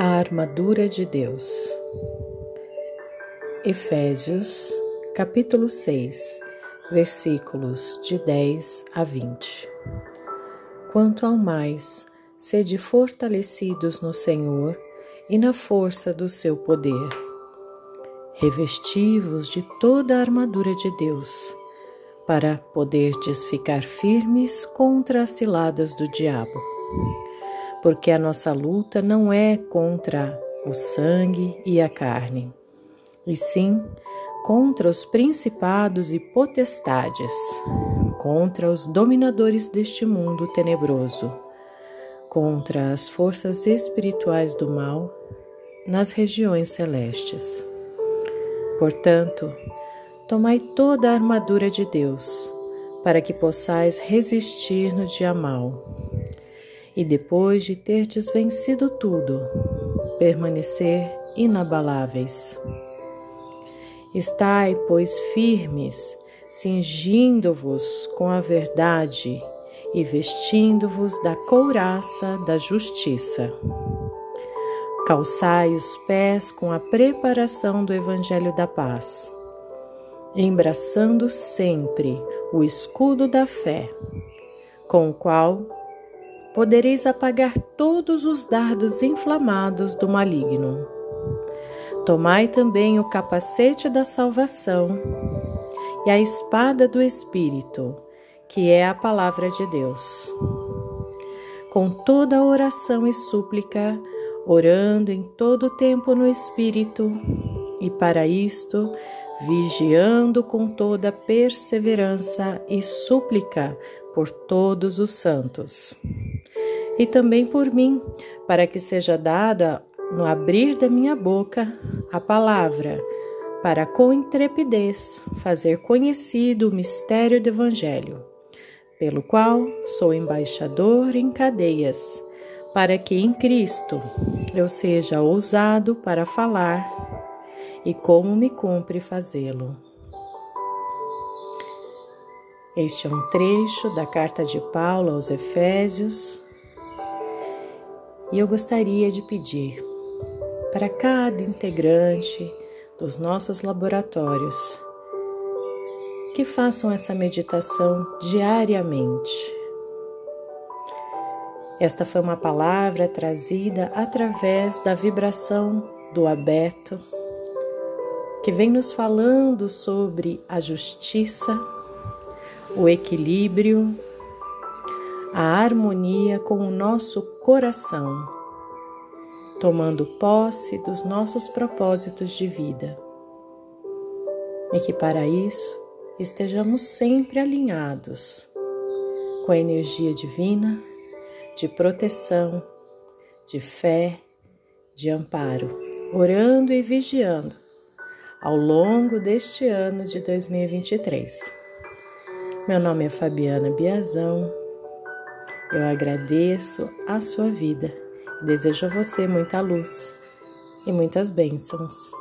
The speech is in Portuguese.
A armadura de Deus. Efésios, capítulo 6, versículos de 10 a 20. Quanto ao mais, sede fortalecidos no Senhor e na força do seu poder. Revesti-vos de toda a armadura de Deus, para poderdes ficar firmes contra as ciladas do diabo porque a nossa luta não é contra o sangue e a carne, e sim contra os principados e potestades, contra os dominadores deste mundo tenebroso, contra as forças espirituais do mal nas regiões celestes. Portanto, tomai toda a armadura de Deus, para que possais resistir no dia mau e depois de terdes vencido tudo, permanecer inabaláveis. Estai, pois, firmes, cingindo-vos com a verdade e vestindo-vos da couraça da justiça. Calçai os pés com a preparação do Evangelho da Paz, embraçando sempre o escudo da fé, com o qual podereis apagar todos os dardos inflamados do maligno. Tomai também o capacete da salvação e a espada do Espírito, que é a palavra de Deus. Com toda oração e súplica, orando em todo tempo no Espírito, e para isto, vigiando com toda perseverança e súplica por todos os santos e também por mim, para que seja dada no abrir da minha boca a palavra, para com intrepidez fazer conhecido o mistério do Evangelho, pelo qual sou embaixador em cadeias, para que em Cristo eu seja ousado para falar e como me cumpre fazê-lo. Este é um trecho da carta de Paulo aos Efésios, e eu gostaria de pedir para cada integrante dos nossos laboratórios que façam essa meditação diariamente. Esta foi uma palavra trazida através da vibração do aberto, que vem nos falando sobre a justiça, o equilíbrio a harmonia com o nosso coração, tomando posse dos nossos propósitos de vida. E que para isso estejamos sempre alinhados com a energia divina de proteção, de fé, de amparo, orando e vigiando ao longo deste ano de 2023. Meu nome é Fabiana Biazão eu agradeço a sua vida. Desejo a você muita luz e muitas bênçãos.